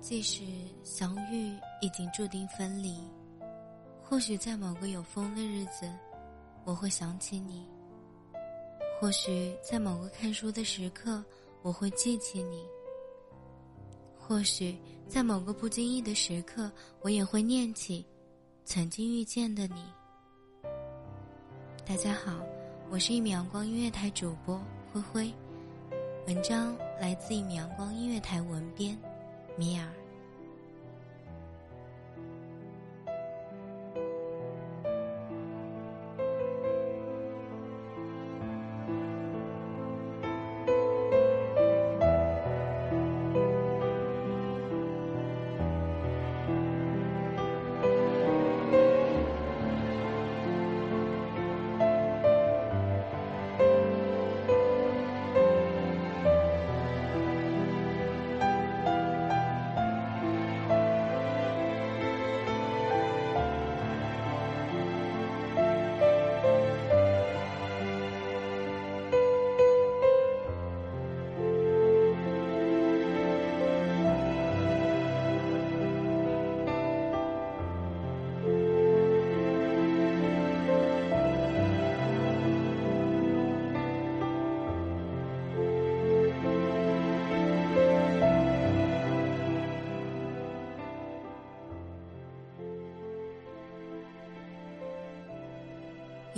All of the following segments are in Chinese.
即使相遇已经注定分离，或许在某个有风的日子，我会想起你；或许在某个看书的时刻，我会记起你；或许在某个不经意的时刻，我也会念起曾经遇见的你。大家好，我是一米阳光音乐台主播灰灰，文章来自一米阳光音乐台文编。米尔。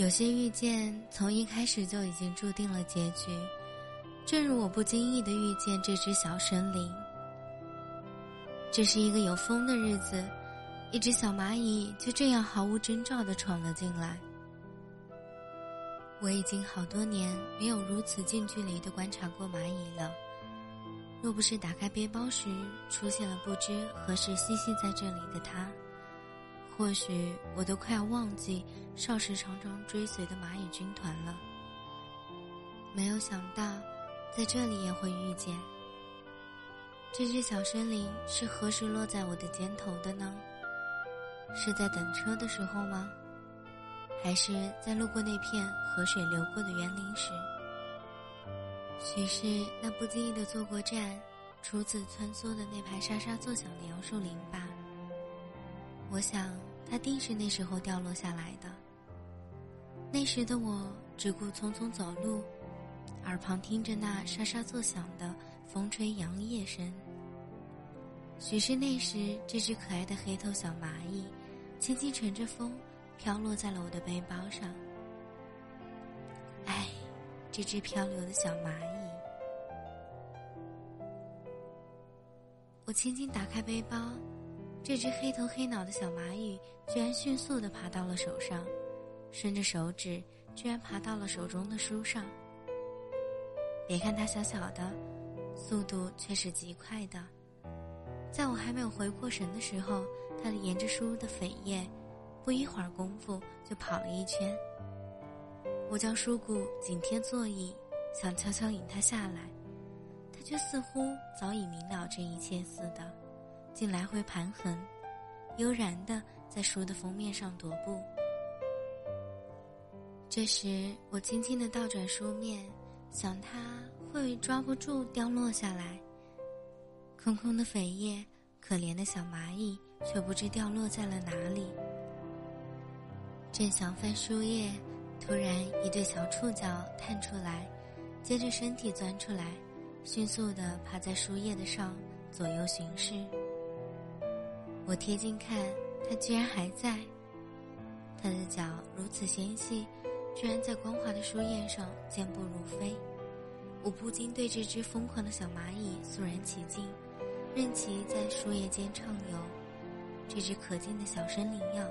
有些遇见从一开始就已经注定了结局，正如我不经意的遇见这只小神灵。这是一个有风的日子，一只小蚂蚁就这样毫无征兆的闯了进来。我已经好多年没有如此近距离的观察过蚂蚁了。若不是打开背包时出现了不知何时栖息在这里的它。或许我都快要忘记少时常常追随的蚂蚁军团了。没有想到，在这里也会遇见。这只小森林是何时落在我的肩头的呢？是在等车的时候吗？还是在路过那片河水流过的园林时？许是那不经意的坐过站，初次穿梭的那排沙沙作响的杨树林吧。我想。它定是那时候掉落下来的。那时的我只顾匆匆走路，耳旁听着那沙沙作响的风吹杨叶声。许是那时，这只可爱的黑头小蚂蚁，轻轻乘着风，飘落在了我的背包上。唉，这只漂流的小蚂蚁。我轻轻打开背包。这只黑头黑脑的小蚂蚁居然迅速地爬到了手上，顺着手指居然爬到了手中的书上。别看它小小的，速度却是极快的。在我还没有回过神的时候，它沿着书的扉页，不一会儿功夫就跑了一圈。我将书骨紧贴座椅，想悄悄引它下来，它却似乎早已明了这一切似的。竟来回盘桓，悠然的在书的封面上踱步。这时，我轻轻的倒转书面，想它会抓不住掉落下来。空空的扉页，可怜的小蚂蚁却不知掉落在了哪里。正想翻书页，突然一对小触角探出来，接着身体钻出来，迅速地爬在书页的上，左右巡视。我贴近看，它居然还在。它的脚如此纤细，居然在光滑的树叶上健步如飞。我不禁对这只疯狂的小蚂蚁肃然起敬，任其在树叶间畅游。这只可敬的小生灵药，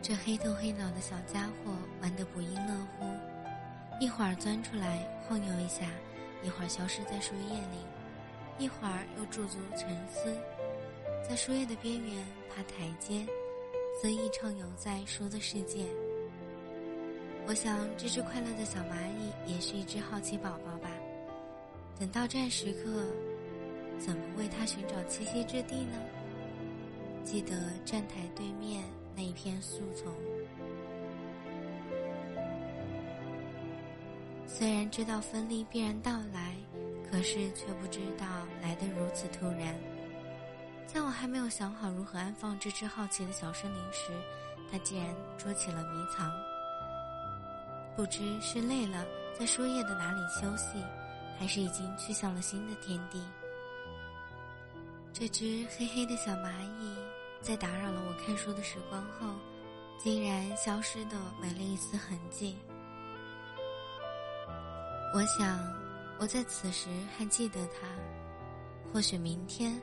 这黑头黑脑的小家伙玩得不亦乐乎，一会儿钻出来晃悠一下，一会儿消失在树叶里，一会儿又驻足沉思，在树叶的边缘爬台阶，恣意畅游在书的世界。我想，这只快乐的小蚂蚁也是一只好奇宝宝吧。等到站时刻，怎么为它寻找栖息之地呢？记得站台对面那一片树丛。虽然知道分离必然到来，可是却不知道来得如此突然。在我还没有想好如何安放这只好奇的小生灵时，它竟然捉起了迷藏。不知是累了，在树叶的哪里休息，还是已经去向了新的天地。这只黑黑的小蚂蚁，在打扰了我看书的时光后，竟然消失的没了一丝痕迹。我想，我在此时还记得他，或许明天，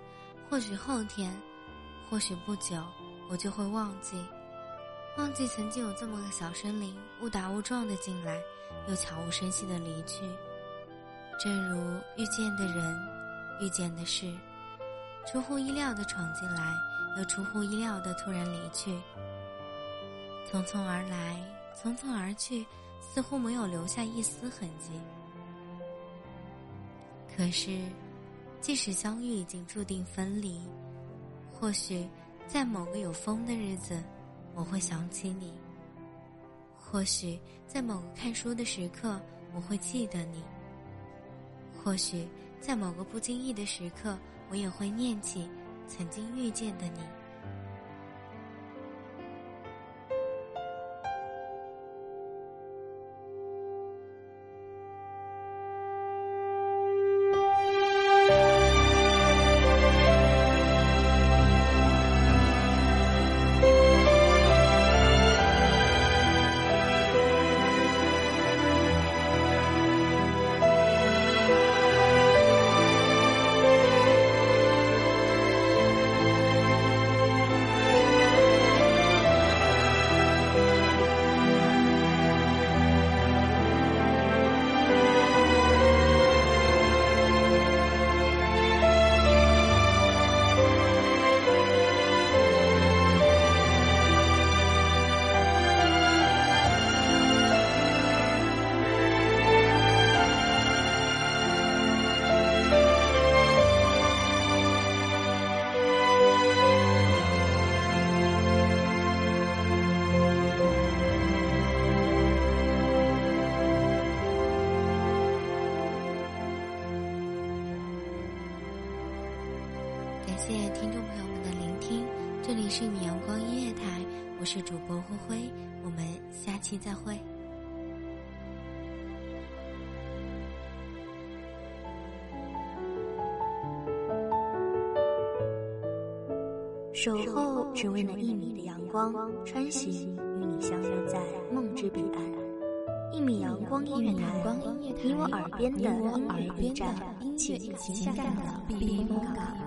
或许后天，或许不久，我就会忘记。忘记曾经有这么个小生灵，误打误撞的进来，又悄无声息的离去。正如遇见的人，遇见的事，出乎意料的闯进来，又出乎意料的突然离去。匆匆而来，匆匆而去，似乎没有留下一丝痕迹。可是，即使相遇已经注定分离，或许在某个有风的日子。我会想起你。或许在某个看书的时刻，我会记得你。或许在某个不经意的时刻，我也会念起曾经遇见的你。谢谢听众朋友们的聆听，这里是米阳光音乐台，我是主播灰灰，我们下期再会。守候只为那一米的阳光，穿行与你相约在梦之彼岸。一米阳光音乐台，你我耳边的音乐驿站，情感的避风港。